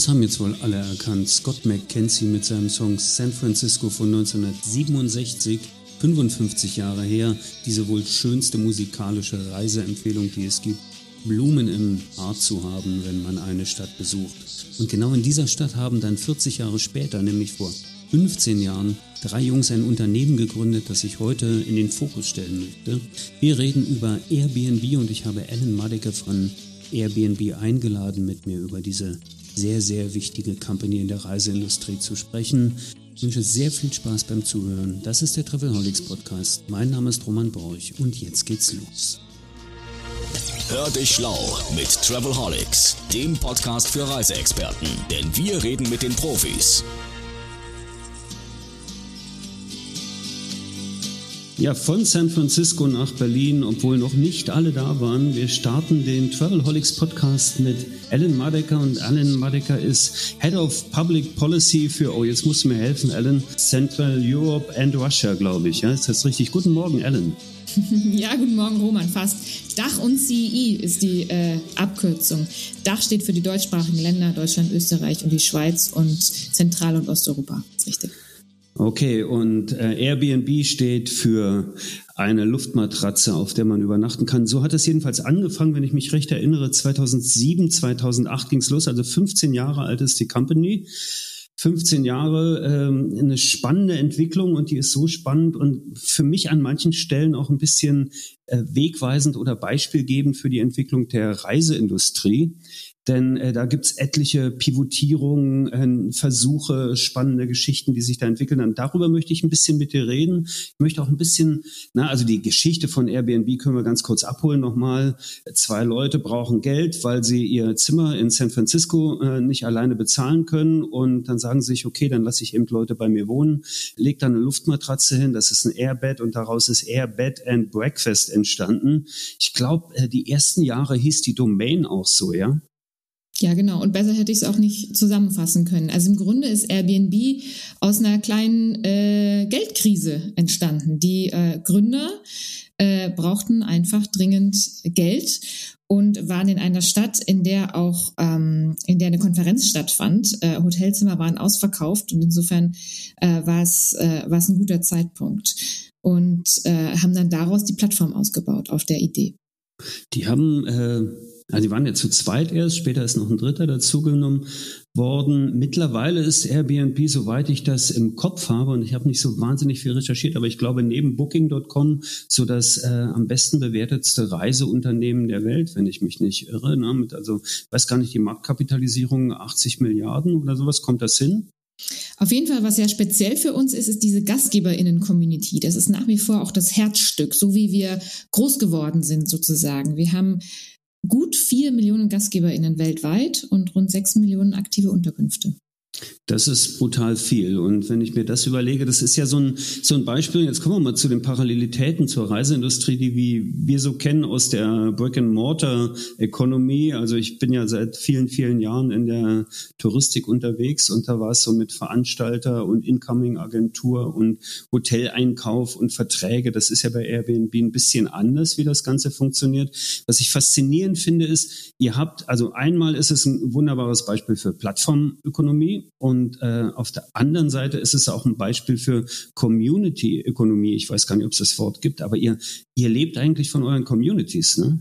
Das haben jetzt wohl alle erkannt. Scott McKenzie mit seinem Song San Francisco von 1967, 55 Jahre her, diese wohl schönste musikalische Reiseempfehlung, die es gibt. Blumen im Haar zu haben, wenn man eine Stadt besucht. Und genau in dieser Stadt haben dann 40 Jahre später, nämlich vor 15 Jahren, drei Jungs ein Unternehmen gegründet, das ich heute in den Fokus stellen möchte. Wir reden über Airbnb und ich habe Alan Madeke von Airbnb eingeladen, mit mir über diese sehr, sehr wichtige Company in der Reiseindustrie zu sprechen. Ich wünsche sehr viel Spaß beim Zuhören. Das ist der Travelholics Podcast. Mein Name ist Roman Borch und jetzt geht's los. Hör dich schlau mit Travelholics, dem Podcast für Reiseexperten. Denn wir reden mit den Profis. Ja, von San Francisco nach Berlin, obwohl noch nicht alle da waren. Wir starten den Travelholics Podcast mit Alan Madecker und Alan Madecker ist Head of Public Policy für, oh, jetzt musst du mir helfen, Alan, Central Europe and Russia, glaube ich. Ja, ist das richtig? Guten Morgen, Alan. Ja, guten Morgen, Roman, fast. Dach und CI ist die äh, Abkürzung. Dach steht für die deutschsprachigen Länder, Deutschland, Österreich und die Schweiz und Zentral- und Osteuropa. Ist richtig. Okay, und äh, Airbnb steht für eine Luftmatratze, auf der man übernachten kann. So hat es jedenfalls angefangen, wenn ich mich recht erinnere. 2007, 2008 ging es los, also 15 Jahre alt ist die Company. 15 Jahre ähm, eine spannende Entwicklung und die ist so spannend und für mich an manchen Stellen auch ein bisschen äh, wegweisend oder beispielgebend für die Entwicklung der Reiseindustrie. Denn äh, da gibt's etliche Pivotierungen, äh, Versuche, spannende Geschichten, die sich da entwickeln. Und darüber möchte ich ein bisschen mit dir reden. Ich möchte auch ein bisschen, na, also die Geschichte von Airbnb können wir ganz kurz abholen nochmal. Zwei Leute brauchen Geld, weil sie ihr Zimmer in San Francisco äh, nicht alleine bezahlen können. Und dann sagen sie sich, okay, dann lasse ich eben Leute bei mir wohnen, leg da eine Luftmatratze hin, das ist ein Airbed und daraus ist Airbed and Breakfast entstanden. Ich glaube, äh, die ersten Jahre hieß die Domain auch so, ja? Ja, genau. Und besser hätte ich es auch nicht zusammenfassen können. Also im Grunde ist Airbnb aus einer kleinen äh, Geldkrise entstanden. Die äh, Gründer äh, brauchten einfach dringend Geld und waren in einer Stadt, in der auch ähm, in der eine Konferenz stattfand. Äh, Hotelzimmer waren ausverkauft und insofern äh, war es äh, war es ein guter Zeitpunkt und äh, haben dann daraus die Plattform ausgebaut auf der Idee. Die haben äh also die waren ja zu zweit erst, später ist noch ein Dritter dazugenommen worden. Mittlerweile ist Airbnb, soweit ich das im Kopf habe, und ich habe nicht so wahnsinnig viel recherchiert, aber ich glaube neben Booking.com so das äh, am besten bewertetste Reiseunternehmen der Welt, wenn ich mich nicht irre. Ne? Mit, also weiß gar nicht, die Marktkapitalisierung 80 Milliarden oder sowas, kommt das hin? Auf jeden Fall, was ja speziell für uns ist, ist diese GastgeberInnen-Community. Das ist nach wie vor auch das Herzstück, so wie wir groß geworden sind sozusagen. Wir haben gut vier Millionen GastgeberInnen weltweit und rund sechs Millionen aktive Unterkünfte. Das ist brutal viel. Und wenn ich mir das überlege, das ist ja so ein, so ein Beispiel. Jetzt kommen wir mal zu den Parallelitäten zur Reiseindustrie, die wie wir so kennen aus der Brick-and-Mortar-Ökonomie. Also ich bin ja seit vielen, vielen Jahren in der Touristik unterwegs und da war es so mit Veranstalter und Incoming-Agentur und Hoteleinkauf und Verträge. Das ist ja bei Airbnb ein bisschen anders, wie das Ganze funktioniert. Was ich faszinierend finde, ist, ihr habt, also einmal ist es ein wunderbares Beispiel für Plattformökonomie und äh, auf der anderen Seite ist es auch ein Beispiel für Community-Ökonomie. Ich weiß gar nicht, ob es das Wort gibt, aber ihr, ihr lebt eigentlich von euren Communities, ne?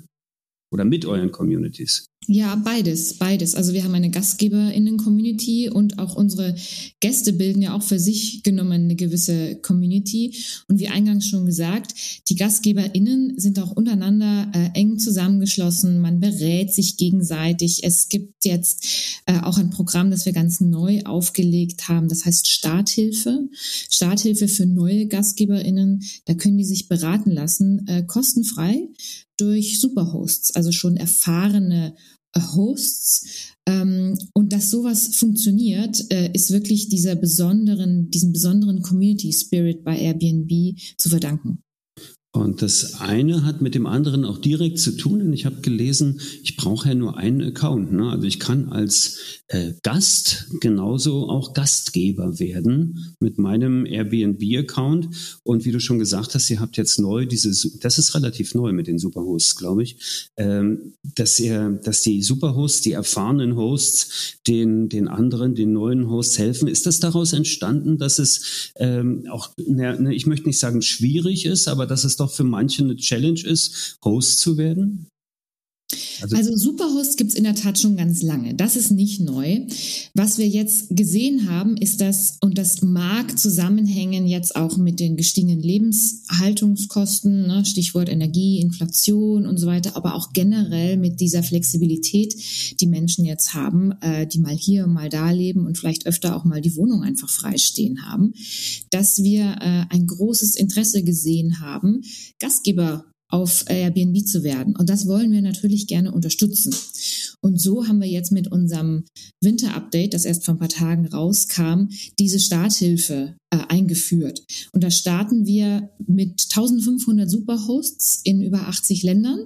Oder mit euren Communities. Ja, beides, beides. Also wir haben eine GastgeberInnen-Community und auch unsere Gäste bilden ja auch für sich genommen eine gewisse Community. Und wie eingangs schon gesagt, die GastgeberInnen sind auch untereinander äh, eng zusammengeschlossen. Man berät sich gegenseitig. Es gibt jetzt äh, auch ein Programm, das wir ganz neu aufgelegt haben. Das heißt Starthilfe. Starthilfe für neue GastgeberInnen. Da können die sich beraten lassen, äh, kostenfrei durch Superhosts, also schon erfahrene äh, Hosts. Ähm, und dass sowas funktioniert, äh, ist wirklich dieser besonderen, diesem besonderen Community Spirit bei Airbnb zu verdanken. Und das eine hat mit dem anderen auch direkt zu tun, denn ich habe gelesen, ich brauche ja nur einen Account. Ne? Also ich kann als äh, Gast genauso auch Gastgeber werden mit meinem Airbnb-Account. Und wie du schon gesagt hast, ihr habt jetzt neu diese, das ist relativ neu mit den Superhosts, glaube ich, ähm, dass ihr, dass die Superhosts, die erfahrenen Hosts, den, den anderen, den neuen Hosts helfen. Ist das daraus entstanden, dass es ähm, auch, ne, ich möchte nicht sagen schwierig ist, aber dass es doch für manche eine Challenge ist, Host zu werden? Also, also Superhost gibt es in der Tat schon ganz lange. Das ist nicht neu. Was wir jetzt gesehen haben, ist das, und das mag zusammenhängen jetzt auch mit den gestiegenen Lebenshaltungskosten, ne, Stichwort Energie, Inflation und so weiter, aber auch generell mit dieser Flexibilität, die Menschen jetzt haben, äh, die mal hier, mal da leben und vielleicht öfter auch mal die Wohnung einfach freistehen haben, dass wir äh, ein großes Interesse gesehen haben, Gastgeber auf Airbnb zu werden. Und das wollen wir natürlich gerne unterstützen. Und so haben wir jetzt mit unserem Winter-Update, das erst vor ein paar Tagen rauskam, diese Starthilfe äh, eingeführt. Und da starten wir mit 1500 Superhosts in über 80 Ländern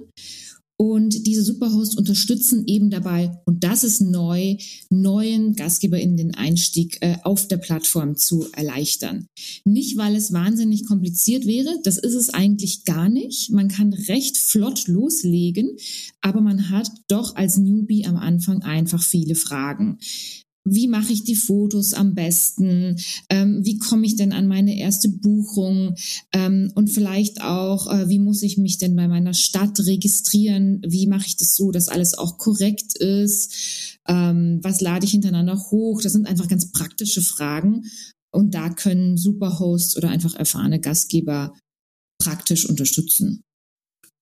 und diese Superhosts unterstützen eben dabei, und das ist neu, neuen GastgeberInnen den Einstieg äh, auf der Plattform zu erleichtern. Nicht, weil es wahnsinnig kompliziert wäre, das ist es eigentlich gar nicht. Man kann recht flott loslegen, aber man hat doch als Newbie am Anfang einfach viele Fragen wie mache ich die Fotos am besten, ähm, wie komme ich denn an meine erste Buchung? Ähm, und vielleicht auch, äh, wie muss ich mich denn bei meiner Stadt registrieren, wie mache ich das so, dass alles auch korrekt ist, ähm, was lade ich hintereinander hoch, das sind einfach ganz praktische Fragen. Und da können Superhosts oder einfach erfahrene Gastgeber praktisch unterstützen.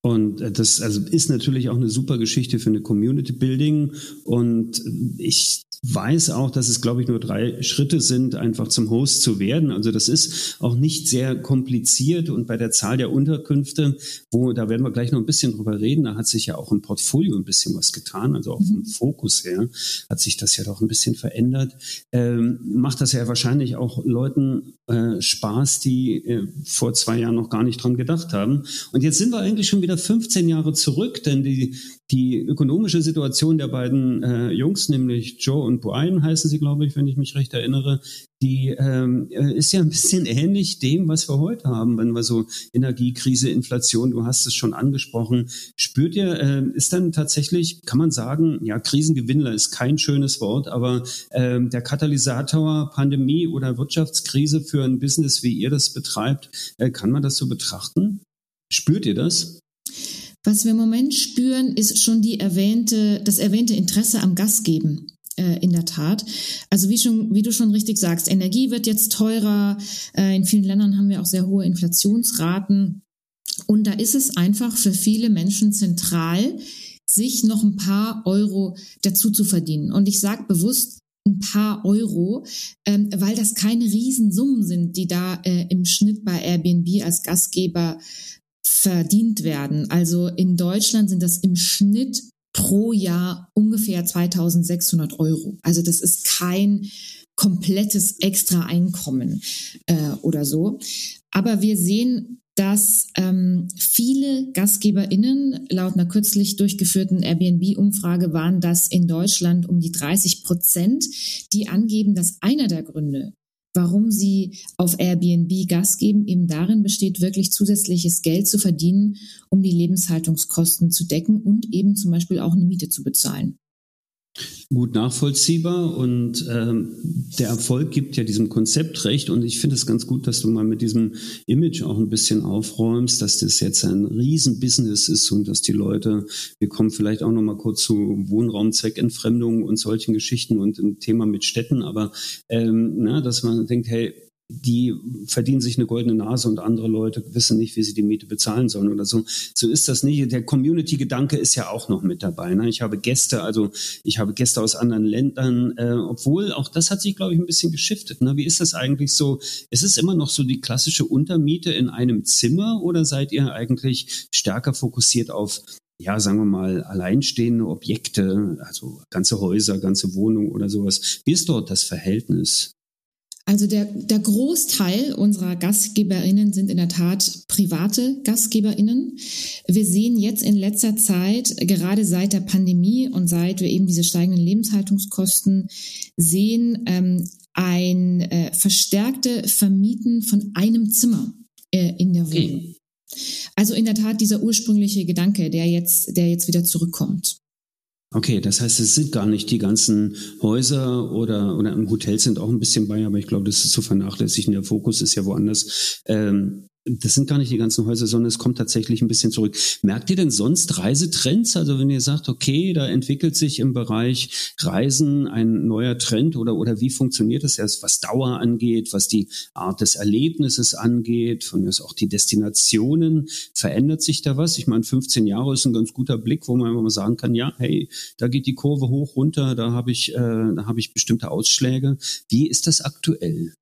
Und äh, das also ist natürlich auch eine super Geschichte für eine Community Building. Und ich weiß auch, dass es, glaube ich, nur drei Schritte sind, einfach zum Host zu werden. Also das ist auch nicht sehr kompliziert und bei der Zahl der Unterkünfte, wo, da werden wir gleich noch ein bisschen drüber reden, da hat sich ja auch im Portfolio ein bisschen was getan, also auch vom mhm. Fokus her hat sich das ja doch ein bisschen verändert. Ähm, macht das ja wahrscheinlich auch Leuten äh, Spaß, die äh, vor zwei Jahren noch gar nicht dran gedacht haben. Und jetzt sind wir eigentlich schon wieder 15 Jahre zurück, denn die, die ökonomische Situation der beiden äh, Jungs, nämlich Joe und Brian heißen sie, glaube ich, wenn ich mich recht erinnere, die ähm, äh, ist ja ein bisschen ähnlich dem, was wir heute haben, wenn wir so Energiekrise, Inflation, du hast es schon angesprochen, spürt ihr, äh, ist dann tatsächlich, kann man sagen, ja, Krisengewinnler ist kein schönes Wort, aber äh, der Katalysator Pandemie oder Wirtschaftskrise für ein Business, wie ihr das betreibt, äh, kann man das so betrachten? Spürt ihr das? Was wir im Moment spüren, ist schon die erwähnte, das erwähnte Interesse am Gastgeben äh, in der Tat. Also wie schon, wie du schon richtig sagst, Energie wird jetzt teurer. Äh, in vielen Ländern haben wir auch sehr hohe Inflationsraten. Und da ist es einfach für viele Menschen zentral, sich noch ein paar Euro dazu zu verdienen. Und ich sage bewusst ein paar Euro, ähm, weil das keine Riesensummen sind, die da äh, im Schnitt bei Airbnb als Gastgeber verdient werden. Also in Deutschland sind das im Schnitt pro Jahr ungefähr 2600 Euro. Also das ist kein komplettes extra Einkommen äh, oder so. Aber wir sehen, dass ähm, viele GastgeberInnen laut einer kürzlich durchgeführten Airbnb-Umfrage waren das in Deutschland um die 30 Prozent, die angeben, dass einer der Gründe, warum sie auf Airbnb Gas geben, eben darin besteht, wirklich zusätzliches Geld zu verdienen, um die Lebenshaltungskosten zu decken und eben zum Beispiel auch eine Miete zu bezahlen gut nachvollziehbar und ähm, der Erfolg gibt ja diesem Konzept recht und ich finde es ganz gut, dass du mal mit diesem Image auch ein bisschen aufräumst, dass das jetzt ein Riesenbusiness ist und dass die Leute, wir kommen vielleicht auch noch mal kurz zu Wohnraumzweckentfremdung und solchen Geschichten und ein Thema mit Städten, aber ähm, na, dass man denkt, hey, die verdienen sich eine goldene Nase und andere Leute wissen nicht, wie sie die Miete bezahlen sollen oder so. So ist das nicht. Der Community-Gedanke ist ja auch noch mit dabei. Ne? Ich habe Gäste, also ich habe Gäste aus anderen Ländern, äh, obwohl auch das hat sich, glaube ich, ein bisschen geschiftet. Ne? Wie ist das eigentlich so? Ist es immer noch so die klassische Untermiete in einem Zimmer oder seid ihr eigentlich stärker fokussiert auf ja, sagen wir mal, alleinstehende Objekte, also ganze Häuser, ganze Wohnungen oder sowas. Wie ist dort das Verhältnis? Also der, der Großteil unserer Gastgeberinnen sind in der Tat private Gastgeberinnen. Wir sehen jetzt in letzter Zeit, gerade seit der Pandemie und seit wir eben diese steigenden Lebenshaltungskosten sehen, ähm, ein äh, verstärkte Vermieten von einem Zimmer äh, in der Wohnung. Okay. Also in der Tat dieser ursprüngliche Gedanke, der jetzt, der jetzt wieder zurückkommt. Okay, das heißt, es sind gar nicht die ganzen Häuser oder, oder im Hotel sind auch ein bisschen bei, aber ich glaube, das ist zu vernachlässigen. Der Fokus ist ja woanders. Ähm, das sind gar nicht die ganzen Häuser, sondern es kommt tatsächlich ein bisschen zurück. Merkt ihr denn sonst Reisetrends? Also wenn ihr sagt, okay, da entwickelt sich im Bereich Reisen ein neuer Trend oder, oder wie funktioniert das erst, was Dauer angeht, was die Art des Erlebnisses angeht, von mir ist auch die Destinationen, verändert sich da was? Ich meine, 15 Jahre ist ein ganz guter Blick, wo man einfach mal sagen kann, ja, hey, da geht die Kurve hoch, runter, da habe ich, äh, da habe ich bestimmte Ausschläge. Wie ist das aktuell?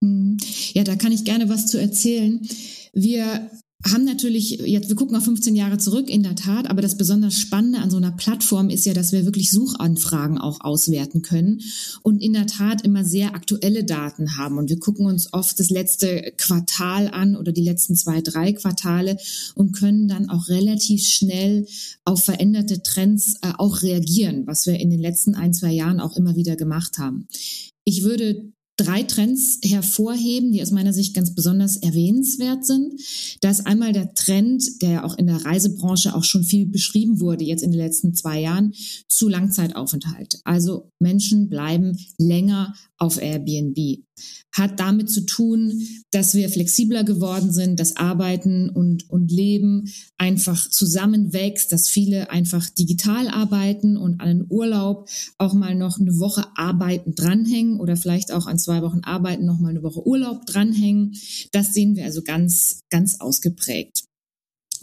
Mhm. Ja, da kann ich gerne was zu erzählen. Wir haben natürlich, jetzt, wir gucken auf 15 Jahre zurück, in der Tat, aber das besonders Spannende an so einer Plattform ist ja, dass wir wirklich Suchanfragen auch auswerten können und in der Tat immer sehr aktuelle Daten haben. Und wir gucken uns oft das letzte Quartal an oder die letzten zwei, drei Quartale und können dann auch relativ schnell auf veränderte Trends äh, auch reagieren, was wir in den letzten ein, zwei Jahren auch immer wieder gemacht haben. Ich würde drei Trends hervorheben, die aus meiner Sicht ganz besonders erwähnenswert sind. Da ist einmal der Trend, der auch in der Reisebranche auch schon viel beschrieben wurde, jetzt in den letzten zwei Jahren, zu Langzeitaufenthalt. Also Menschen bleiben länger auf Airbnb. Hat damit zu tun, dass wir flexibler geworden sind, dass Arbeiten und, und Leben einfach zusammenwächst, dass viele einfach digital arbeiten und an den Urlaub auch mal noch eine Woche arbeiten dranhängen oder vielleicht auch an zwei Wochen arbeiten noch mal eine Woche Urlaub dranhängen. Das sehen wir also ganz, ganz ausgeprägt.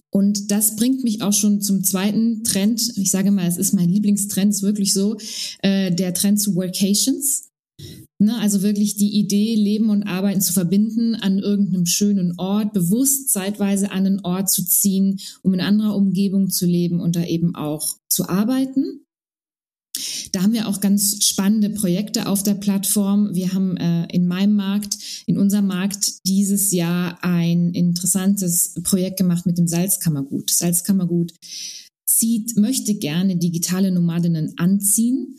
Und das bringt mich auch schon zum zweiten Trend. Ich sage mal, es ist mein Lieblingstrend, ist wirklich so, äh, der Trend zu Workations. Ne, also wirklich die Idee, Leben und Arbeiten zu verbinden, an irgendeinem schönen Ort, bewusst zeitweise an einen Ort zu ziehen, um in anderer Umgebung zu leben und da eben auch zu arbeiten. Da haben wir auch ganz spannende Projekte auf der Plattform. Wir haben äh, in meinem Markt, in unserem Markt dieses Jahr ein interessantes Projekt gemacht mit dem Salzkammergut. Salzkammergut zieht, möchte gerne digitale Nomadinnen anziehen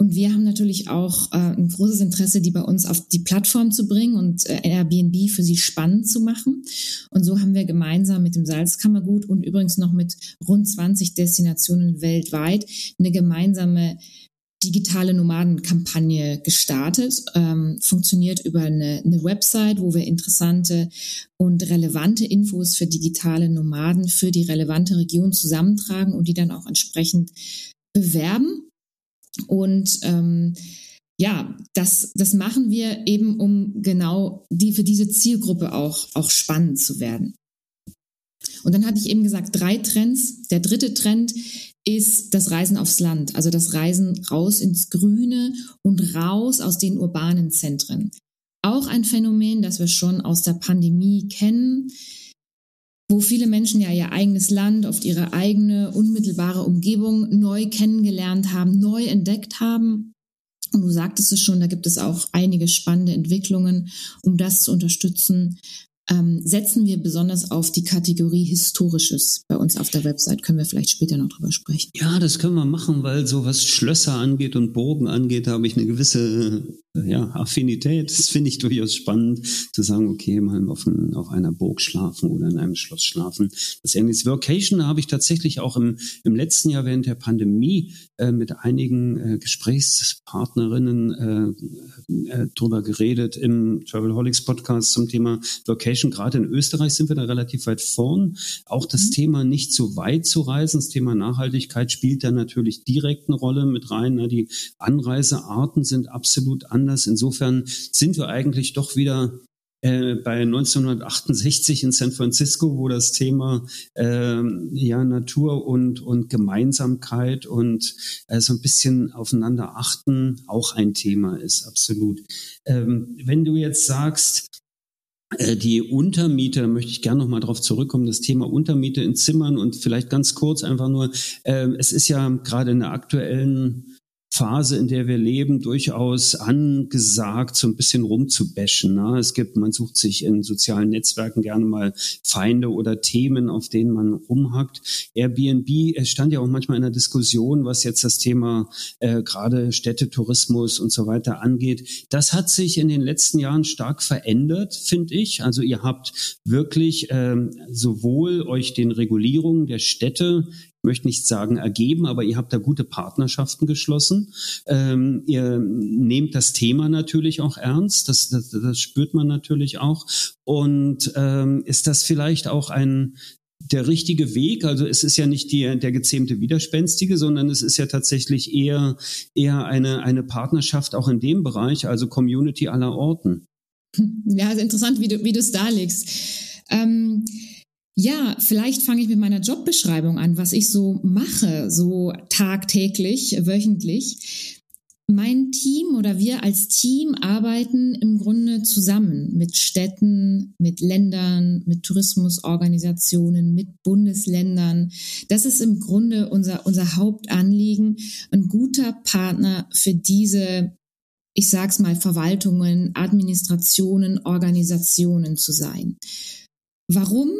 und wir haben natürlich auch äh, ein großes Interesse, die bei uns auf die Plattform zu bringen und äh, Airbnb für sie spannend zu machen. Und so haben wir gemeinsam mit dem Salzkammergut und übrigens noch mit rund 20 Destinationen weltweit eine gemeinsame digitale Nomadenkampagne gestartet. Ähm, funktioniert über eine, eine Website, wo wir interessante und relevante Infos für digitale Nomaden für die relevante Region zusammentragen und die dann auch entsprechend bewerben. Und ähm, ja, das, das machen wir eben, um genau die für diese Zielgruppe auch, auch spannend zu werden. Und dann hatte ich eben gesagt, drei Trends. Der dritte Trend ist das Reisen aufs Land, also das Reisen raus ins Grüne und raus aus den urbanen Zentren. Auch ein Phänomen, das wir schon aus der Pandemie kennen wo viele Menschen ja ihr eigenes Land, oft ihre eigene unmittelbare Umgebung neu kennengelernt haben, neu entdeckt haben. Und du sagtest es schon, da gibt es auch einige spannende Entwicklungen, um das zu unterstützen ähm, setzen wir besonders auf die Kategorie Historisches bei uns auf der Website. Können wir vielleicht später noch drüber sprechen. Ja, das können wir machen, weil so was Schlösser angeht und Burgen angeht, da habe ich eine gewisse ja, Affinität. Das finde ich durchaus spannend, zu sagen, okay, mal auf, ein, auf einer Burg schlafen oder in einem Schloss schlafen. Das ähnliche Workation, da habe ich tatsächlich auch im, im letzten Jahr während der Pandemie äh, mit einigen äh, Gesprächspartnerinnen äh, äh, drüber geredet im Travelholics Podcast zum Thema Workation Education, gerade in Österreich sind wir da relativ weit vorn. Auch das mhm. Thema nicht so weit zu reisen, das Thema Nachhaltigkeit spielt da natürlich direkt eine Rolle mit rein. Ne? Die Anreisearten sind absolut anders. Insofern sind wir eigentlich doch wieder äh, bei 1968 in San Francisco, wo das Thema äh, ja Natur und und Gemeinsamkeit und äh, so ein bisschen aufeinander achten auch ein Thema ist absolut. Ähm, wenn du jetzt sagst, äh, die Untermiete, da möchte ich gerne nochmal drauf zurückkommen, das Thema Untermiete in Zimmern und vielleicht ganz kurz einfach nur, äh, es ist ja gerade in der aktuellen Phase, in der wir leben, durchaus angesagt, so ein bisschen rumzubashen. Ne? Es gibt, man sucht sich in sozialen Netzwerken gerne mal Feinde oder Themen, auf denen man rumhackt. Airbnb es stand ja auch manchmal in der Diskussion, was jetzt das Thema äh, gerade Städtetourismus und so weiter angeht. Das hat sich in den letzten Jahren stark verändert, finde ich. Also ihr habt wirklich ähm, sowohl euch den Regulierungen der Städte möchte nicht sagen ergeben, aber ihr habt da gute Partnerschaften geschlossen. Ähm, ihr nehmt das Thema natürlich auch ernst, das, das, das spürt man natürlich auch. Und ähm, ist das vielleicht auch ein der richtige Weg. Also es ist ja nicht die, der gezähmte Widerspenstige, sondern es ist ja tatsächlich eher, eher eine, eine Partnerschaft auch in dem Bereich, also Community aller Orten. Ja, also interessant, wie du, wie du es darlegst. Ja, vielleicht fange ich mit meiner Jobbeschreibung an, was ich so mache, so tagtäglich, wöchentlich. Mein Team oder wir als Team arbeiten im Grunde zusammen mit Städten, mit Ländern, mit Tourismusorganisationen, mit Bundesländern. Das ist im Grunde unser, unser Hauptanliegen, ein guter Partner für diese, ich sag's mal, Verwaltungen, Administrationen, Organisationen zu sein. Warum?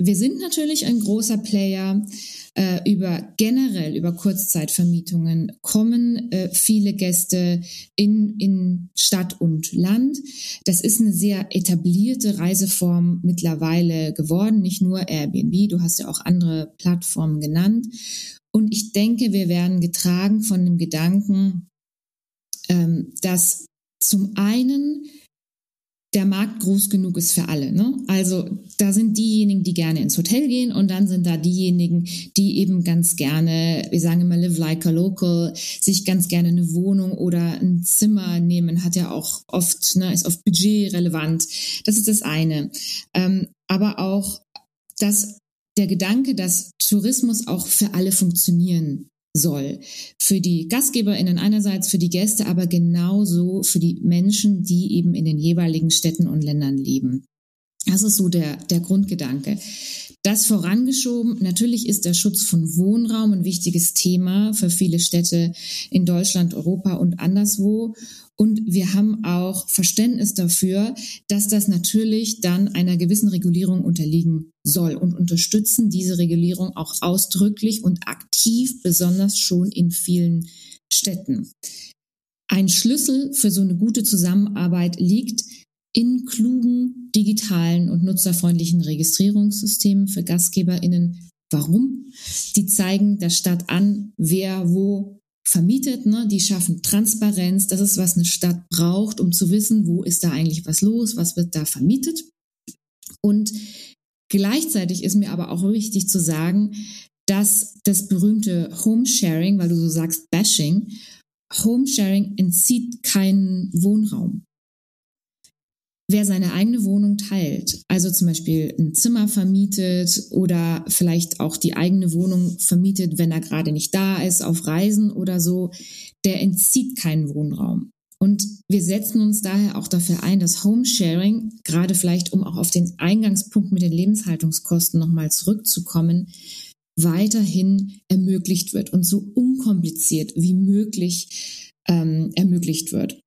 Wir sind natürlich ein großer Player. Äh, über generell über Kurzzeitvermietungen kommen äh, viele Gäste in, in Stadt und Land. Das ist eine sehr etablierte Reiseform mittlerweile geworden, nicht nur Airbnb, du hast ja auch andere Plattformen genannt. Und ich denke, wir werden getragen von dem Gedanken, ähm, dass zum einen der Markt groß genug ist für alle. Ne? Also da sind diejenigen, die gerne ins Hotel gehen und dann sind da diejenigen, die eben ganz gerne, wir sagen immer live like a local, sich ganz gerne eine Wohnung oder ein Zimmer nehmen, hat ja auch oft, ne, ist oft budgetrelevant. Das ist das eine. Ähm, aber auch, dass der Gedanke, dass Tourismus auch für alle funktionieren soll. Für die GastgeberInnen einerseits, für die Gäste, aber genauso für die Menschen, die eben in den jeweiligen Städten und Ländern leben. Das ist so der, der Grundgedanke. Das vorangeschoben, natürlich ist der Schutz von Wohnraum ein wichtiges Thema für viele Städte in Deutschland, Europa und anderswo. Und wir haben auch Verständnis dafür, dass das natürlich dann einer gewissen Regulierung unterliegen soll und unterstützen diese Regulierung auch ausdrücklich und aktiv, besonders schon in vielen Städten. Ein Schlüssel für so eine gute Zusammenarbeit liegt in klugen, digitalen und nutzerfreundlichen Registrierungssystemen für GastgeberInnen. Warum? Die zeigen der Stadt an, wer wo vermietet. Ne? Die schaffen Transparenz. Das ist, was eine Stadt braucht, um zu wissen, wo ist da eigentlich was los, was wird da vermietet. Und gleichzeitig ist mir aber auch wichtig zu sagen, dass das berühmte Homesharing, weil du so sagst Bashing, Homesharing entzieht keinen Wohnraum. Wer seine eigene Wohnung teilt, also zum Beispiel ein Zimmer vermietet oder vielleicht auch die eigene Wohnung vermietet, wenn er gerade nicht da ist, auf Reisen oder so, der entzieht keinen Wohnraum. Und wir setzen uns daher auch dafür ein, dass Homesharing, gerade vielleicht um auch auf den Eingangspunkt mit den Lebenshaltungskosten nochmal zurückzukommen, weiterhin ermöglicht wird und so unkompliziert wie möglich ähm, ermöglicht wird.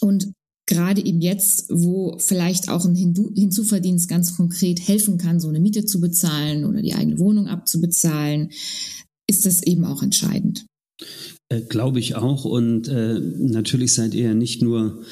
Und gerade eben jetzt, wo vielleicht auch ein Hinzuverdienst ganz konkret helfen kann, so eine Miete zu bezahlen oder die eigene Wohnung abzubezahlen, ist das eben auch entscheidend. Äh, Glaube ich auch. Und äh, natürlich seid ihr nicht nur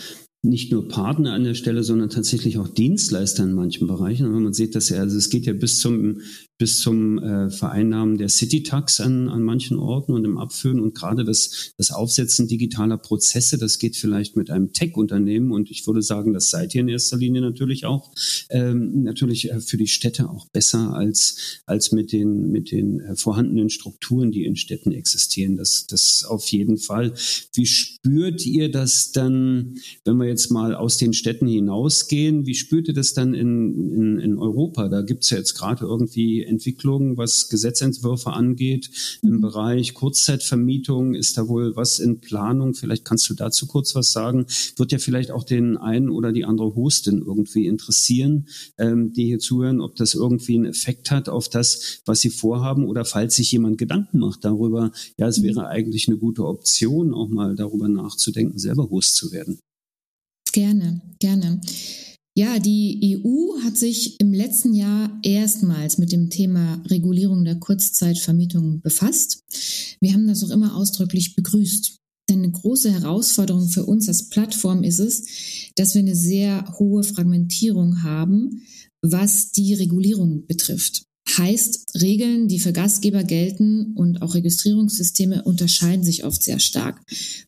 nicht nur Partner an der Stelle, sondern tatsächlich auch Dienstleister in manchen Bereichen. Und wenn man sieht, dass ja, also es geht ja bis zum bis zum äh, Vereinnahmen der City-Tax an, an manchen Orten und im Abführen und gerade das, das Aufsetzen digitaler Prozesse, das geht vielleicht mit einem Tech-Unternehmen und ich würde sagen, das seid ihr in erster Linie natürlich auch, ähm, natürlich äh, für die Städte auch besser als, als mit den, mit den äh, vorhandenen Strukturen, die in Städten existieren. Das, das auf jeden Fall. Wie spürt ihr das dann, wenn wir jetzt mal aus den Städten hinausgehen, wie spürt ihr das dann in, in, in Europa? Da gibt's ja jetzt gerade irgendwie Entwicklungen, was Gesetzentwürfe angeht. Im mhm. Bereich Kurzzeitvermietung ist da wohl was in Planung. Vielleicht kannst du dazu kurz was sagen. Wird ja vielleicht auch den einen oder die andere Hostin irgendwie interessieren, ähm, die hier zuhören, ob das irgendwie einen Effekt hat auf das, was sie vorhaben oder falls sich jemand Gedanken macht darüber, ja, es wäre eigentlich eine gute Option, auch mal darüber nachzudenken, selber Host zu werden. Gerne, gerne. Ja, die EU hat sich im letzten Jahr erstmals mit dem Thema Regulierung der Kurzzeitvermietung befasst. Wir haben das auch immer ausdrücklich begrüßt. Denn eine große Herausforderung für uns als Plattform ist es, dass wir eine sehr hohe Fragmentierung haben, was die Regulierung betrifft. Heißt, Regeln, die für Gastgeber gelten und auch Registrierungssysteme unterscheiden sich oft sehr stark.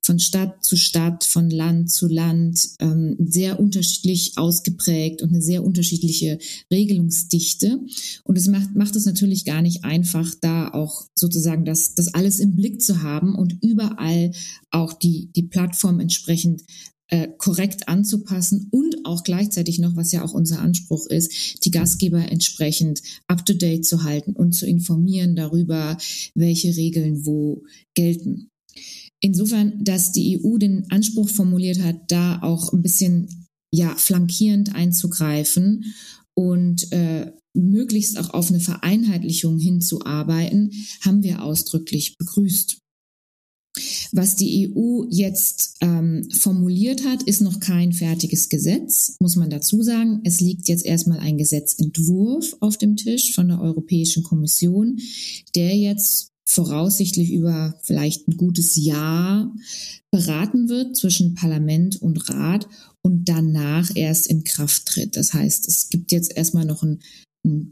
Von Stadt zu Stadt, von Land zu Land, ähm, sehr unterschiedlich ausgeprägt und eine sehr unterschiedliche Regelungsdichte. Und es macht, macht es natürlich gar nicht einfach, da auch sozusagen das, das alles im Blick zu haben und überall auch die, die Plattform entsprechend äh, korrekt anzupassen und auch gleichzeitig noch, was ja auch unser Anspruch ist, die Gastgeber entsprechend up-to-date zu halten und zu informieren darüber, welche Regeln wo gelten. Insofern, dass die EU den Anspruch formuliert hat, da auch ein bisschen ja flankierend einzugreifen und äh, möglichst auch auf eine Vereinheitlichung hinzuarbeiten, haben wir ausdrücklich begrüßt. Was die EU jetzt ähm, formuliert hat, ist noch kein fertiges Gesetz, muss man dazu sagen. Es liegt jetzt erstmal ein Gesetzentwurf auf dem Tisch von der Europäischen Kommission, der jetzt voraussichtlich über vielleicht ein gutes Jahr beraten wird zwischen Parlament und Rat und danach erst in Kraft tritt. Das heißt, es gibt jetzt erstmal noch ein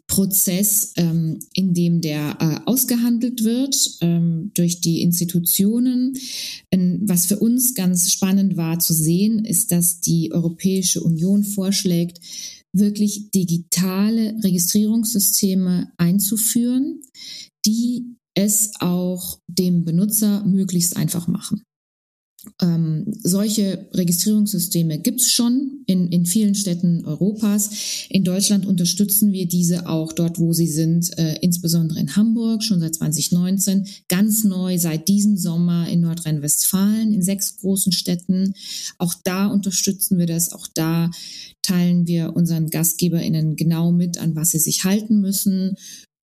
Prozess, ähm, in dem der äh, ausgehandelt wird ähm, durch die Institutionen. Ähm, was für uns ganz spannend war zu sehen, ist, dass die Europäische Union vorschlägt, wirklich digitale Registrierungssysteme einzuführen, die es auch dem Benutzer möglichst einfach machen. Ähm, solche Registrierungssysteme gibt es schon in, in vielen Städten Europas. In Deutschland unterstützen wir diese auch dort, wo sie sind, äh, insbesondere in Hamburg schon seit 2019. Ganz neu seit diesem Sommer in Nordrhein-Westfalen in sechs großen Städten. Auch da unterstützen wir das. Auch da teilen wir unseren GastgeberInnen genau mit, an was sie sich halten müssen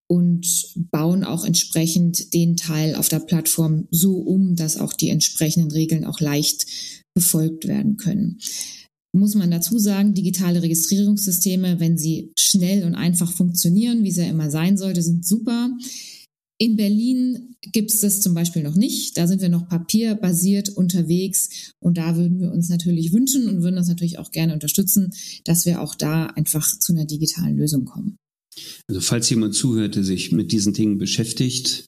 und bauen auch entsprechend den Teil auf der Plattform so um, dass auch die entsprechenden Regeln auch leicht befolgt werden können. Muss man dazu sagen, digitale Registrierungssysteme, wenn sie schnell und einfach funktionieren, wie sie ja immer sein sollte, sind super. In Berlin gibt es das zum Beispiel noch nicht. Da sind wir noch papierbasiert unterwegs und da würden wir uns natürlich wünschen und würden das natürlich auch gerne unterstützen, dass wir auch da einfach zu einer digitalen Lösung kommen. Also falls jemand zuhört, der sich mit diesen Dingen beschäftigt,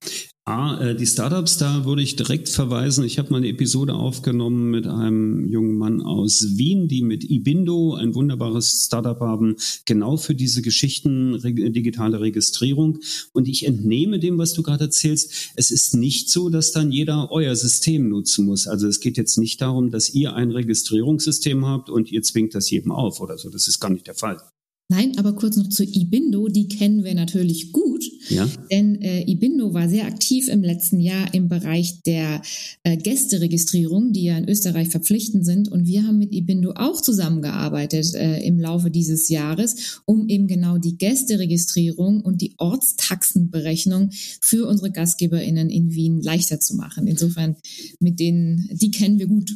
A, äh, die Startups, da würde ich direkt verweisen. Ich habe mal eine Episode aufgenommen mit einem jungen Mann aus Wien, die mit Ibindo ein wunderbares Startup haben, genau für diese Geschichten, digitale Registrierung. Und ich entnehme dem, was du gerade erzählst, es ist nicht so, dass dann jeder euer System nutzen muss. Also es geht jetzt nicht darum, dass ihr ein Registrierungssystem habt und ihr zwingt das jedem auf oder so. Das ist gar nicht der Fall. Nein, aber kurz noch zu Ibindo, die kennen wir natürlich gut, ja. denn äh, Ibindo war sehr aktiv im letzten Jahr im Bereich der äh, Gästeregistrierung, die ja in Österreich verpflichtend sind und wir haben mit Ibindo auch zusammengearbeitet äh, im Laufe dieses Jahres, um eben genau die Gästeregistrierung und die Ortstaxenberechnung für unsere Gastgeberinnen in Wien leichter zu machen. Insofern mit denen, die kennen wir gut.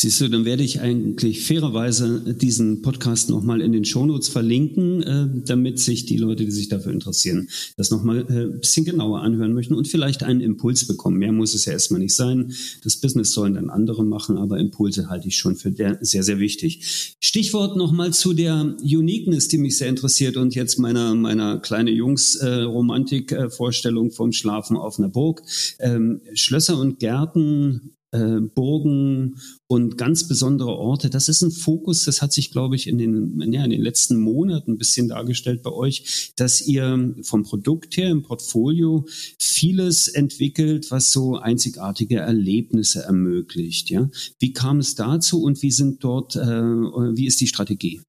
Siehst du, dann werde ich eigentlich fairerweise diesen Podcast nochmal in den Shownotes verlinken, äh, damit sich die Leute, die sich dafür interessieren, das nochmal äh, ein bisschen genauer anhören möchten und vielleicht einen Impuls bekommen. Mehr muss es ja erstmal nicht sein. Das Business sollen dann andere machen, aber Impulse halte ich schon für sehr, sehr wichtig. Stichwort nochmal zu der Uniqueness, die mich sehr interessiert und jetzt meiner, meiner kleine Jungs-Romantik-Vorstellung äh, vom Schlafen auf einer Burg. Ähm, Schlösser und Gärten äh, Burgen und ganz besondere Orte. Das ist ein Fokus, das hat sich, glaube ich, in den, ja, in den letzten Monaten ein bisschen dargestellt bei euch, dass ihr vom Produkt her im Portfolio vieles entwickelt, was so einzigartige Erlebnisse ermöglicht. Ja? Wie kam es dazu und wie sind dort, äh, wie ist die Strategie?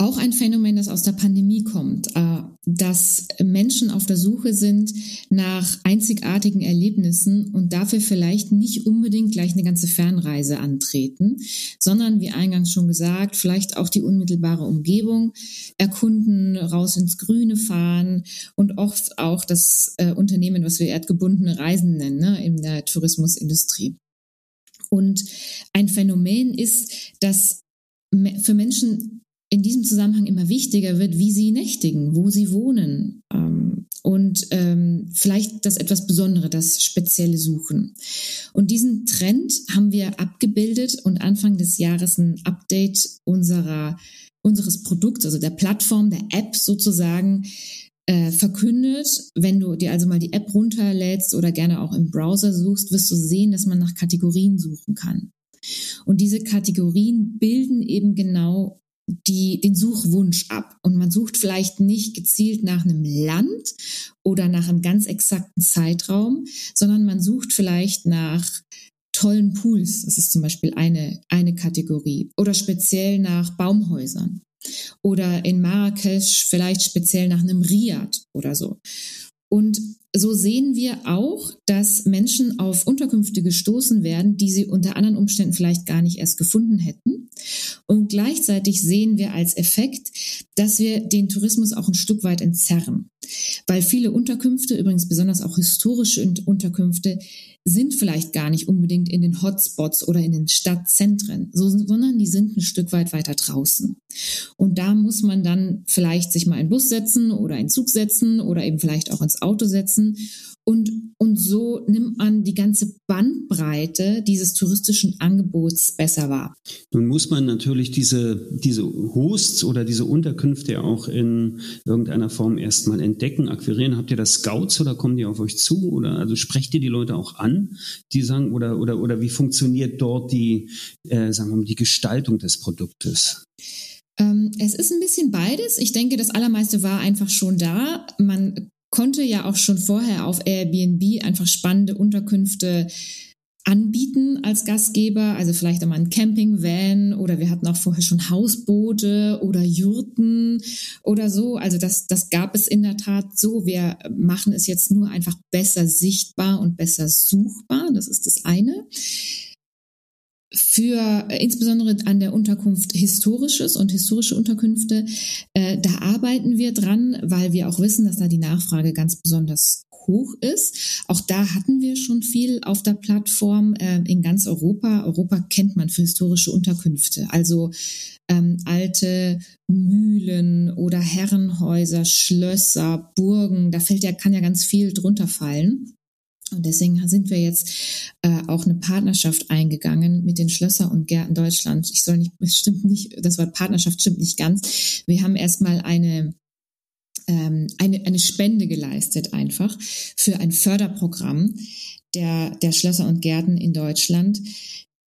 Auch ein Phänomen, das aus der Pandemie kommt, äh, dass Menschen auf der Suche sind nach einzigartigen Erlebnissen und dafür vielleicht nicht unbedingt gleich eine ganze Fernreise antreten, sondern wie eingangs schon gesagt, vielleicht auch die unmittelbare Umgebung erkunden, raus ins Grüne fahren und oft auch das äh, Unternehmen, was wir erdgebundene Reisen nennen, ne, in der Tourismusindustrie. Und ein Phänomen ist, dass für Menschen in diesem Zusammenhang immer wichtiger wird, wie sie nächtigen, wo sie wohnen ähm, und ähm, vielleicht das etwas Besondere, das Spezielle suchen. Und diesen Trend haben wir abgebildet und Anfang des Jahres ein Update unserer unseres Produkts, also der Plattform, der App sozusagen, äh, verkündet. Wenn du dir also mal die App runterlädst oder gerne auch im Browser suchst, wirst du sehen, dass man nach Kategorien suchen kann. Und diese Kategorien bilden eben genau die, den Suchwunsch ab. Und man sucht vielleicht nicht gezielt nach einem Land oder nach einem ganz exakten Zeitraum, sondern man sucht vielleicht nach tollen Pools. Das ist zum Beispiel eine, eine Kategorie. Oder speziell nach Baumhäusern. Oder in Marrakesch vielleicht speziell nach einem Riad oder so. Und so sehen wir auch, dass Menschen auf Unterkünfte gestoßen werden, die sie unter anderen Umständen vielleicht gar nicht erst gefunden hätten. Und gleichzeitig sehen wir als Effekt, dass wir den Tourismus auch ein Stück weit entzerren. Weil viele Unterkünfte, übrigens besonders auch historische Unterkünfte, sind vielleicht gar nicht unbedingt in den Hotspots oder in den Stadtzentren, sondern die sind ein Stück weit weiter draußen. Und da muss man dann vielleicht sich mal in Bus setzen oder in Zug setzen oder eben vielleicht auch ins Auto setzen und, und so nimmt man die ganze Bandbreite dieses touristischen Angebots besser wahr. Nun muss man natürlich diese, diese Hosts oder diese Unterkünfte auch in irgendeiner Form erstmal entdecken, akquirieren. Habt ihr da Scouts oder kommen die auf euch zu? Oder also sprecht ihr die Leute auch an, die sagen, oder, oder, oder wie funktioniert dort die, äh, sagen wir mal, die Gestaltung des Produktes? Ähm, es ist ein bisschen beides. Ich denke, das Allermeiste war einfach schon da. Man konnte ja auch schon vorher auf Airbnb einfach spannende Unterkünfte anbieten als Gastgeber, also vielleicht einmal ein Campingvan oder wir hatten auch vorher schon Hausboote oder Jurten oder so. Also das, das gab es in der Tat so. Wir machen es jetzt nur einfach besser sichtbar und besser suchbar. Das ist das eine für äh, insbesondere an der Unterkunft Historisches und historische Unterkünfte, äh, da arbeiten wir dran, weil wir auch wissen, dass da die Nachfrage ganz besonders hoch ist. Auch da hatten wir schon viel auf der Plattform äh, in ganz Europa. Europa kennt man für historische Unterkünfte, also ähm, alte Mühlen oder Herrenhäuser, Schlösser, Burgen. Da fällt ja kann ja ganz viel drunter fallen. Und deswegen sind wir jetzt äh, auch eine Partnerschaft eingegangen mit den Schlösser und Gärten Deutschland. Ich soll nicht, es stimmt nicht, das Wort Partnerschaft stimmt nicht ganz. Wir haben erstmal eine, ähm, eine, eine Spende geleistet einfach für ein Förderprogramm der, der Schlösser und Gärten in Deutschland,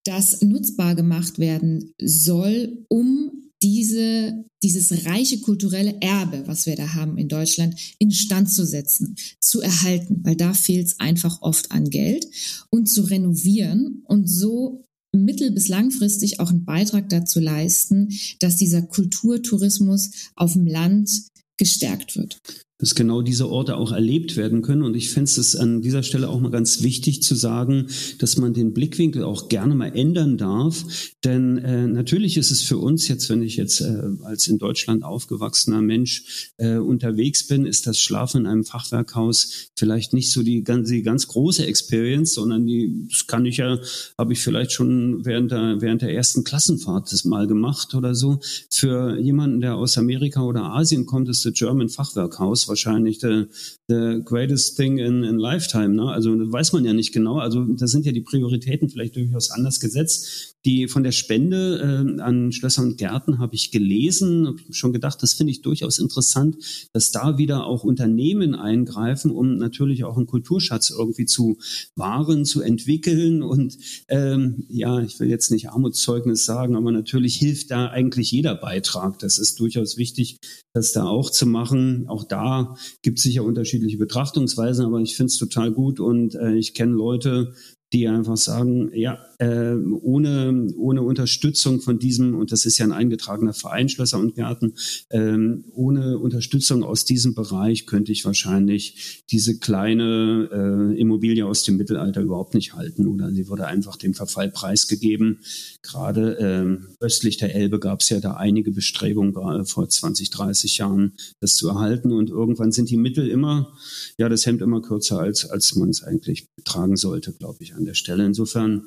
das nutzbar gemacht werden soll, um diese, dieses reiche kulturelle Erbe, was wir da haben in Deutschland, instand zu setzen, zu erhalten, weil da fehlt es einfach oft an Geld und zu renovieren und so mittel- bis langfristig auch einen Beitrag dazu leisten, dass dieser Kulturtourismus auf dem Land gestärkt wird dass genau diese Orte auch erlebt werden können. Und ich fände es an dieser Stelle auch mal ganz wichtig zu sagen, dass man den Blickwinkel auch gerne mal ändern darf. Denn äh, natürlich ist es für uns jetzt, wenn ich jetzt äh, als in Deutschland aufgewachsener Mensch äh, unterwegs bin, ist das Schlafen in einem Fachwerkhaus vielleicht nicht so die ganz, die ganz große Experience, sondern die, das kann ich ja, habe ich vielleicht schon während der, während der ersten Klassenfahrt das mal gemacht oder so. Für jemanden, der aus Amerika oder Asien kommt, ist das German Fachwerkhaus wahrscheinlich the, the greatest thing in, in lifetime. Ne? Also weiß man ja nicht genau. Also da sind ja die Prioritäten vielleicht durchaus anders gesetzt. Die von der Spende äh, an Schlösser und Gärten habe ich gelesen, habe schon gedacht, das finde ich durchaus interessant, dass da wieder auch Unternehmen eingreifen, um natürlich auch einen Kulturschatz irgendwie zu wahren, zu entwickeln. Und ähm, ja, ich will jetzt nicht Armutszeugnis sagen, aber natürlich hilft da eigentlich jeder Beitrag. Das ist durchaus wichtig, das da auch zu machen. Auch da gibt es sicher unterschiedliche Betrachtungsweisen, aber ich finde es total gut und äh, ich kenne Leute, die einfach sagen, ja, äh, ohne, ohne Unterstützung von diesem, und das ist ja ein eingetragener Verein, Schlösser und Gärten, äh, ohne Unterstützung aus diesem Bereich könnte ich wahrscheinlich diese kleine äh, Immobilie aus dem Mittelalter überhaupt nicht halten oder sie würde einfach dem Verfall preisgegeben. Gerade äh, östlich der Elbe gab es ja da einige Bestrebungen vor 20, 30 Jahren, das zu erhalten und irgendwann sind die Mittel immer, ja, das Hemd immer kürzer als, als man es eigentlich tragen sollte, glaube ich, an der Stelle. Insofern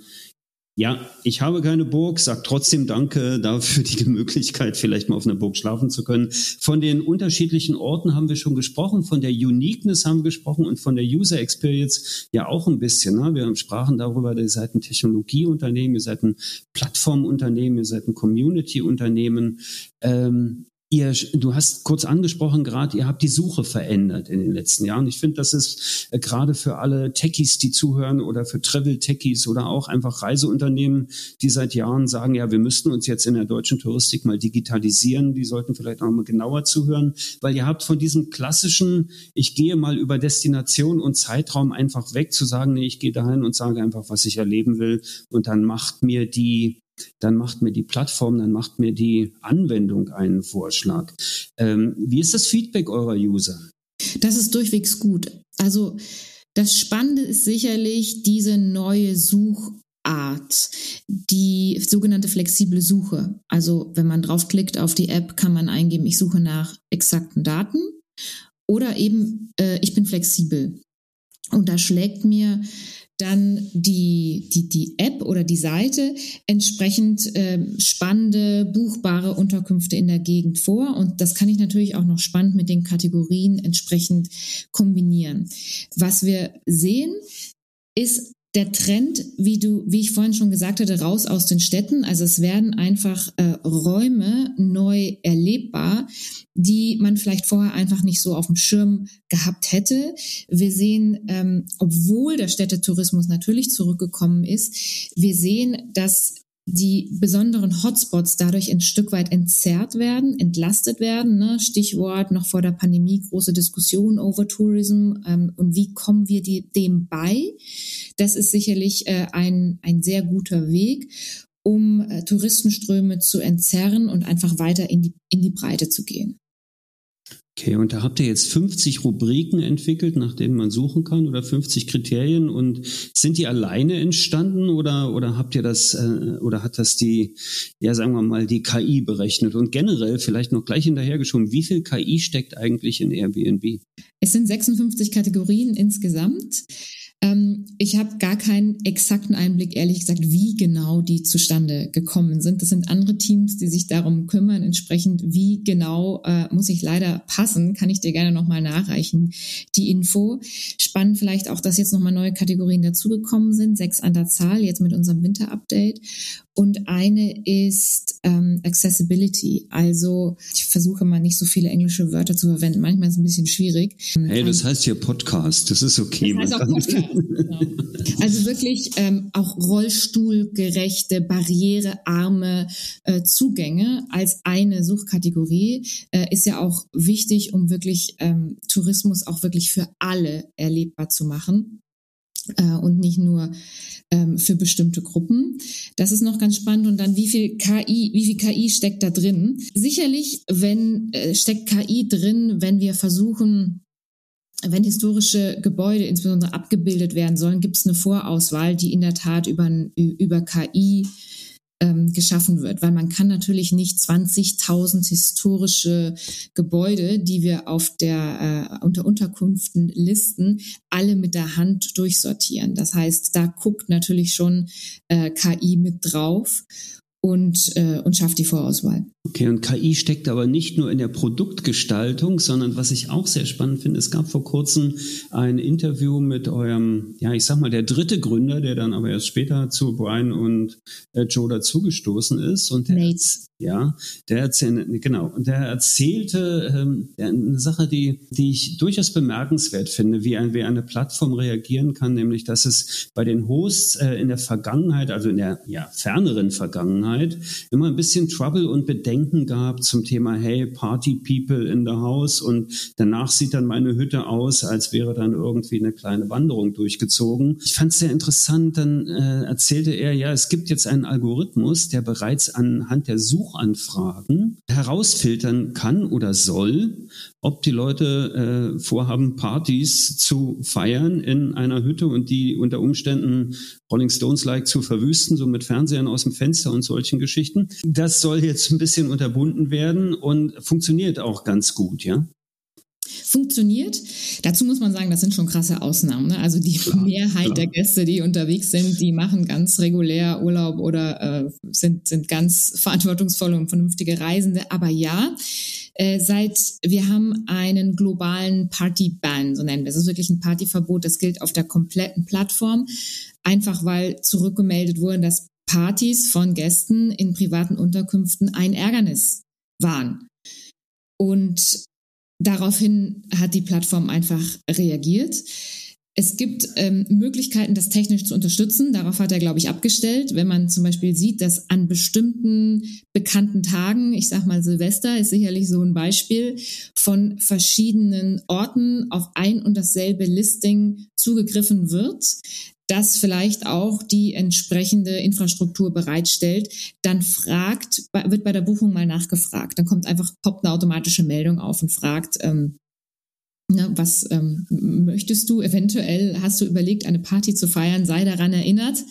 ja, ich habe keine Burg, sag trotzdem Danke dafür die Möglichkeit, vielleicht mal auf einer Burg schlafen zu können. Von den unterschiedlichen Orten haben wir schon gesprochen, von der Uniqueness haben wir gesprochen und von der User Experience ja auch ein bisschen. Ne? Wir sprachen darüber, ihr seid ein Technologieunternehmen, ihr seid ein Plattformunternehmen, ihr seid ein Community-Unternehmen. Ähm, Ihr, du hast kurz angesprochen gerade, ihr habt die Suche verändert in den letzten Jahren. Ich finde, das ist äh, gerade für alle Techies, die zuhören oder für Travel-Techies oder auch einfach Reiseunternehmen, die seit Jahren sagen, ja, wir müssten uns jetzt in der deutschen Touristik mal digitalisieren. Die sollten vielleicht auch mal genauer zuhören, weil ihr habt von diesem klassischen, ich gehe mal über Destination und Zeitraum einfach weg zu sagen, nee, ich gehe dahin und sage einfach, was ich erleben will und dann macht mir die dann macht mir die Plattform, dann macht mir die Anwendung einen Vorschlag. Ähm, wie ist das Feedback eurer User? Das ist durchwegs gut. Also das Spannende ist sicherlich diese neue Suchart, die sogenannte flexible Suche. Also wenn man draufklickt auf die App, kann man eingeben, ich suche nach exakten Daten oder eben, äh, ich bin flexibel. Und da schlägt mir dann die, die, die App oder die Seite entsprechend äh, spannende, buchbare Unterkünfte in der Gegend vor. Und das kann ich natürlich auch noch spannend mit den Kategorien entsprechend kombinieren. Was wir sehen, ist der Trend, wie du, wie ich vorhin schon gesagt hatte, raus aus den Städten. Also es werden einfach äh, Räume neu erlebbar, die man vielleicht vorher einfach nicht so auf dem Schirm gehabt hätte. Wir sehen, ähm, obwohl der Städtetourismus natürlich zurückgekommen ist, wir sehen, dass die besonderen Hotspots dadurch ein Stück weit entzerrt werden, entlastet werden. Ne? Stichwort noch vor der Pandemie große Diskussion over Tourism ähm, und wie kommen wir die, dem bei? Das ist sicherlich äh, ein, ein sehr guter Weg, um äh, Touristenströme zu entzerren und einfach weiter in die, in die Breite zu gehen. Okay, und da habt ihr jetzt 50 Rubriken entwickelt, nach denen man suchen kann oder 50 Kriterien und sind die alleine entstanden oder oder habt ihr das äh, oder hat das die ja sagen wir mal die KI berechnet und generell vielleicht noch gleich hinterhergeschoben, wie viel KI steckt eigentlich in Airbnb? Es sind 56 Kategorien insgesamt. Ähm, ich habe gar keinen exakten Einblick, ehrlich gesagt, wie genau die zustande gekommen sind. Das sind andere Teams, die sich darum kümmern. Entsprechend, wie genau äh, muss ich leider passen, kann ich dir gerne nochmal nachreichen, die Info. Spannend vielleicht auch, dass jetzt nochmal neue Kategorien dazugekommen sind, sechs an der Zahl, jetzt mit unserem Winter-Update. Und eine ist ähm, Accessibility. Also ich versuche mal nicht so viele englische Wörter zu verwenden. Manchmal ist es ein bisschen schwierig. Hey, das heißt hier Podcast. Das ist okay. Das heißt auch Podcast, genau. Also wirklich ähm, auch rollstuhlgerechte, barrierearme äh, Zugänge als eine Suchkategorie äh, ist ja auch wichtig, um wirklich ähm, Tourismus auch wirklich für alle erlebbar zu machen und nicht nur ähm, für bestimmte Gruppen. Das ist noch ganz spannend. Und dann, wie viel KI, wie viel KI steckt da drin? Sicherlich, wenn äh, steckt KI drin, wenn wir versuchen, wenn historische Gebäude insbesondere abgebildet werden sollen, gibt es eine Vorauswahl, die in der Tat über, über KI ähm, geschaffen wird, weil man kann natürlich nicht 20.000 historische Gebäude, die wir auf der äh, unter Unterkünften listen, alle mit der Hand durchsortieren. Das heißt, da guckt natürlich schon äh, KI mit drauf und, äh, und schafft die Vorauswahl. Okay, und KI steckt aber nicht nur in der Produktgestaltung, sondern was ich auch sehr spannend finde, es gab vor kurzem ein Interview mit eurem, ja, ich sag mal, der dritte Gründer, der dann aber erst später zu Brian und äh, Joe dazugestoßen ist. Und der, Nate. Ja, der erzählte, genau, und der erzählte ähm, eine Sache, die, die ich durchaus bemerkenswert finde, wie, ein, wie eine Plattform reagieren kann, nämlich, dass es bei den Hosts äh, in der Vergangenheit, also in der ja, ferneren Vergangenheit, immer ein bisschen Trouble und Bedenken Bedenken gab zum Thema, hey, Party People in the House und danach sieht dann meine Hütte aus, als wäre dann irgendwie eine kleine Wanderung durchgezogen. Ich fand es sehr interessant, dann äh, erzählte er, ja, es gibt jetzt einen Algorithmus, der bereits anhand der Suchanfragen herausfiltern kann oder soll, ob die Leute äh, vorhaben, Partys zu feiern in einer Hütte und die unter Umständen Rolling Stones-like zu verwüsten, so mit Fernsehern aus dem Fenster und solchen Geschichten. Das soll jetzt ein bisschen unterbunden werden und funktioniert auch ganz gut, ja? funktioniert. Dazu muss man sagen, das sind schon krasse Ausnahmen. Ne? Also die klar, Mehrheit klar. der Gäste, die unterwegs sind, die machen ganz regulär Urlaub oder äh, sind, sind ganz verantwortungsvolle und vernünftige Reisende. Aber ja, äh, seit wir haben einen globalen Party-Ban, so nennen wir es. Das ist wirklich ein Partyverbot, das gilt auf der kompletten Plattform, einfach weil zurückgemeldet wurde, dass Partys von Gästen in privaten Unterkünften ein Ärgernis waren. Und daraufhin hat die Plattform einfach reagiert. Es gibt ähm, Möglichkeiten, das technisch zu unterstützen. Darauf hat er, glaube ich, abgestellt. Wenn man zum Beispiel sieht, dass an bestimmten bekannten Tagen, ich sag mal Silvester ist sicherlich so ein Beispiel, von verschiedenen Orten auf ein und dasselbe Listing zugegriffen wird, das vielleicht auch die entsprechende Infrastruktur bereitstellt, dann fragt, wird bei der Buchung mal nachgefragt. Dann kommt einfach, poppt eine automatische Meldung auf und fragt, ähm, Ne, was ähm, möchtest du? Eventuell hast du überlegt, eine Party zu feiern, sei daran erinnert.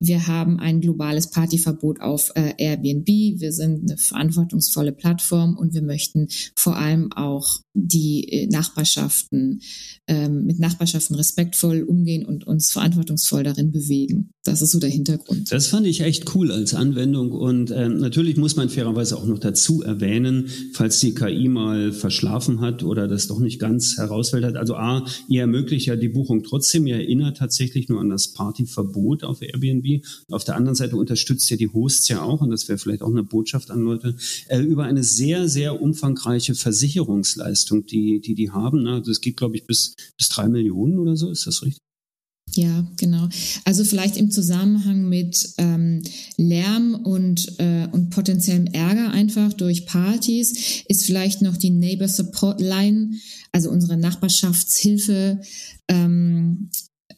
Wir haben ein globales Partyverbot auf äh, Airbnb. Wir sind eine verantwortungsvolle Plattform und wir möchten vor allem auch die äh, Nachbarschaften ähm, mit Nachbarschaften respektvoll umgehen und uns verantwortungsvoll darin bewegen. Das ist so der Hintergrund. Das fand ich echt cool als Anwendung und äh, natürlich muss man fairerweise auch noch dazu erwähnen, falls die KI mal verschlafen hat oder das doch nicht ganz herausfällt hat. Also A, ihr ermöglicht ja die Buchung trotzdem, ihr erinnert tatsächlich nur an das Partyverbot auf Airbnb auf der anderen Seite unterstützt ja die Hosts ja auch, und das wäre vielleicht auch eine Botschaft an Leute, äh, über eine sehr, sehr umfangreiche Versicherungsleistung, die die, die haben. Ne? Das geht, glaube ich, bis, bis drei Millionen oder so, ist das richtig? Ja, genau. Also vielleicht im Zusammenhang mit ähm, Lärm und, äh, und potenziellem Ärger einfach durch Partys ist vielleicht noch die Neighbor Support Line, also unsere Nachbarschaftshilfe ähm,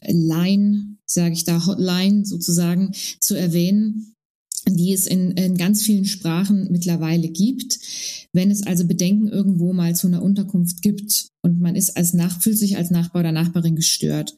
Line, sage ich da, Hotline sozusagen zu erwähnen, die es in, in ganz vielen Sprachen mittlerweile gibt. Wenn es also Bedenken irgendwo mal zu einer Unterkunft gibt und man ist als Nach fühlt sich als Nachbar oder Nachbarin gestört,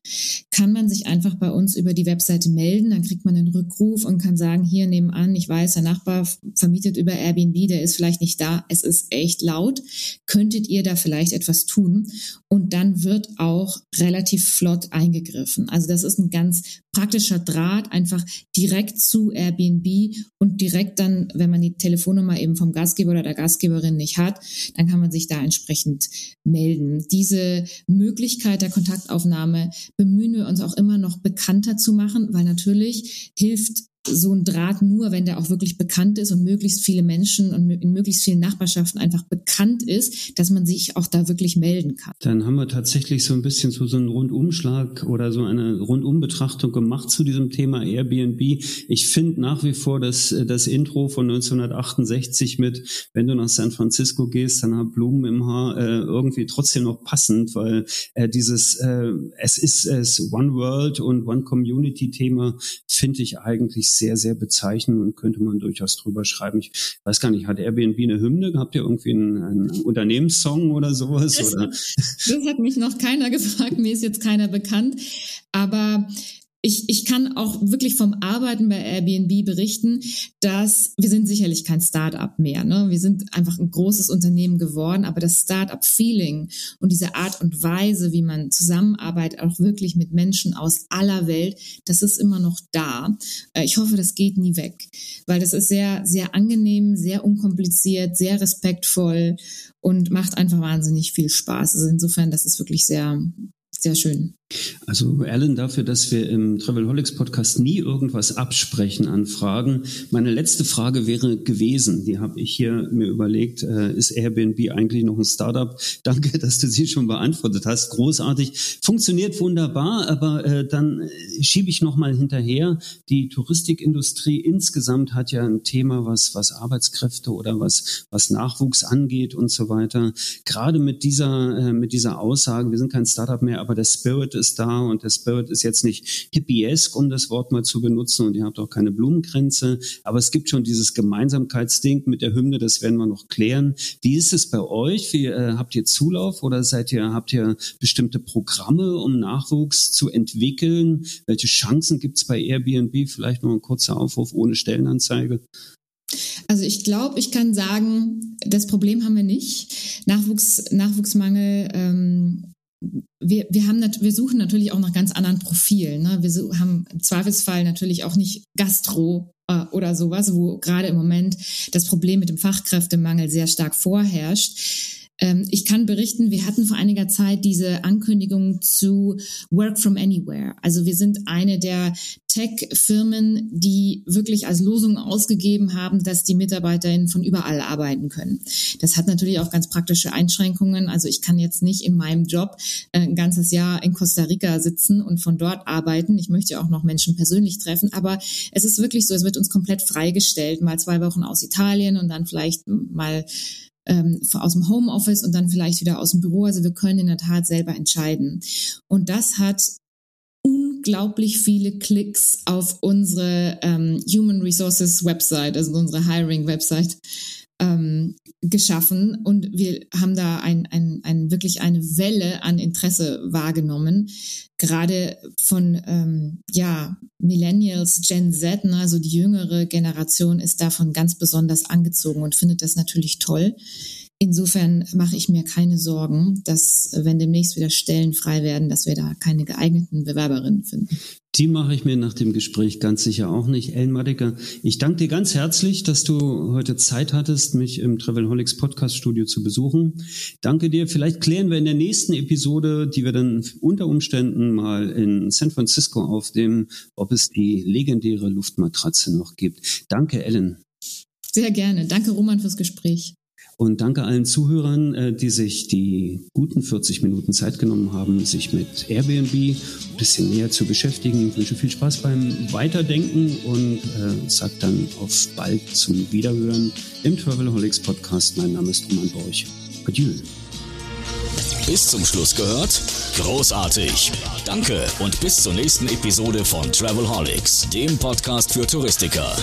kann man sich einfach bei uns über die Webseite melden, dann kriegt man einen Rückruf und kann sagen, hier nebenan, ich weiß, der Nachbar vermietet über Airbnb, der ist vielleicht nicht da, es ist echt laut, könntet ihr da vielleicht etwas tun? Und dann wird auch relativ flott eingegriffen. Also das ist ein ganz praktischer Draht, einfach direkt zu Airbnb und direkt dann, wenn man die Telefonnummer eben vom Gastgeber oder der Gastgeberin nicht hat, dann kann man sich da entsprechend melden. Diese Möglichkeit der Kontaktaufnahme bemühen wir uns auch immer noch bekannter zu machen, weil natürlich hilft so ein Draht nur, wenn der auch wirklich bekannt ist und möglichst viele Menschen und in möglichst vielen Nachbarschaften einfach bekannt ist, dass man sich auch da wirklich melden kann. Dann haben wir tatsächlich so ein bisschen so, so einen Rundumschlag oder so eine Rundumbetrachtung gemacht zu diesem Thema Airbnb. Ich finde nach wie vor das, das Intro von 1968 mit, wenn du nach San Francisco gehst, dann hab Blumen im Haar, äh, irgendwie trotzdem noch passend, weil äh, dieses, äh, es ist es One World und One Community Thema finde ich eigentlich sehr, sehr bezeichnend und könnte man durchaus drüber schreiben. Ich weiß gar nicht, hat Airbnb eine Hymne? Habt ihr irgendwie einen, einen Unternehmenssong oder sowas? Das, oder? das hat mich noch keiner gefragt, mir ist jetzt keiner bekannt. Aber ich, ich kann auch wirklich vom Arbeiten bei Airbnb berichten, dass wir sind sicherlich kein Start-up mehr. Ne? Wir sind einfach ein großes Unternehmen geworden, aber das Start-up-Feeling und diese Art und Weise, wie man zusammenarbeitet, auch wirklich mit Menschen aus aller Welt, das ist immer noch da. Äh, ich hoffe, das geht nie weg, weil das ist sehr, sehr angenehm, sehr unkompliziert, sehr respektvoll und macht einfach wahnsinnig viel Spaß. Also insofern, das ist wirklich sehr, sehr schön. Also Alan, dafür, dass wir im Travelholics Podcast nie irgendwas absprechen an Fragen. Meine letzte Frage wäre gewesen, die habe ich hier mir überlegt, äh, ist Airbnb eigentlich noch ein Startup? Danke, dass du sie schon beantwortet hast. Großartig. Funktioniert wunderbar, aber äh, dann äh, schiebe ich noch mal hinterher. Die Touristikindustrie insgesamt hat ja ein Thema, was, was Arbeitskräfte oder was, was Nachwuchs angeht und so weiter. Gerade mit dieser, äh, mit dieser Aussage, wir sind kein Startup mehr, aber der Spirit ist da und der Spirit ist jetzt nicht hippiesk, um das Wort mal zu benutzen und ihr habt auch keine Blumengrenze, aber es gibt schon dieses Gemeinsamkeitsding mit der Hymne, das werden wir noch klären. Wie ist es bei euch? Wie, äh, habt ihr Zulauf oder seid ihr, habt ihr bestimmte Programme, um Nachwuchs zu entwickeln? Welche Chancen gibt es bei Airbnb? Vielleicht noch ein kurzer Aufruf ohne Stellenanzeige. Also ich glaube, ich kann sagen, das Problem haben wir nicht. Nachwuchs, Nachwuchsmangel ähm, wir, wir, haben wir suchen natürlich auch nach ganz anderen Profilen. Ne? Wir haben im Zweifelsfall natürlich auch nicht Gastro äh, oder sowas, wo gerade im Moment das Problem mit dem Fachkräftemangel sehr stark vorherrscht. Ähm, ich kann berichten, wir hatten vor einiger Zeit diese Ankündigung zu Work from Anywhere. Also wir sind eine der Tech-Firmen, die wirklich als Losung ausgegeben haben, dass die MitarbeiterInnen von überall arbeiten können. Das hat natürlich auch ganz praktische Einschränkungen. Also ich kann jetzt nicht in meinem Job äh, ein ganzes Jahr in Costa Rica sitzen und von dort arbeiten. Ich möchte auch noch Menschen persönlich treffen. Aber es ist wirklich so, es wird uns komplett freigestellt. Mal zwei Wochen aus Italien und dann vielleicht mal ähm, aus dem Homeoffice und dann vielleicht wieder aus dem Büro. Also wir können in der Tat selber entscheiden. Und das hat unglaublich viele Klicks auf unsere ähm, Human Resources Website, also unsere Hiring Website, ähm, geschaffen und wir haben da ein, ein, ein, wirklich eine Welle an Interesse wahrgenommen, gerade von ähm, ja, Millennials, Gen Z, ne, also die jüngere Generation ist davon ganz besonders angezogen und findet das natürlich toll. Insofern mache ich mir keine Sorgen, dass wenn demnächst wieder Stellen frei werden, dass wir da keine geeigneten Bewerberinnen finden. Die mache ich mir nach dem Gespräch ganz sicher auch nicht. Ellen Madicker, ich danke dir ganz herzlich, dass du heute Zeit hattest, mich im Travelholics Podcast Studio zu besuchen. Danke dir. Vielleicht klären wir in der nächsten Episode, die wir dann unter Umständen mal in San Francisco aufnehmen, ob es die legendäre Luftmatratze noch gibt. Danke, Ellen. Sehr gerne. Danke, Roman, fürs Gespräch. Und danke allen Zuhörern, äh, die sich die guten 40 Minuten Zeit genommen haben, sich mit Airbnb ein bisschen näher zu beschäftigen. Ich wünsche viel Spaß beim Weiterdenken und äh, sage dann auf bald zum Wiederhören im Travelholics Podcast. Mein Name ist Roman Borch. Adieu. Bis zum Schluss gehört? Großartig. Danke und bis zur nächsten Episode von Travelholics, dem Podcast für Touristiker.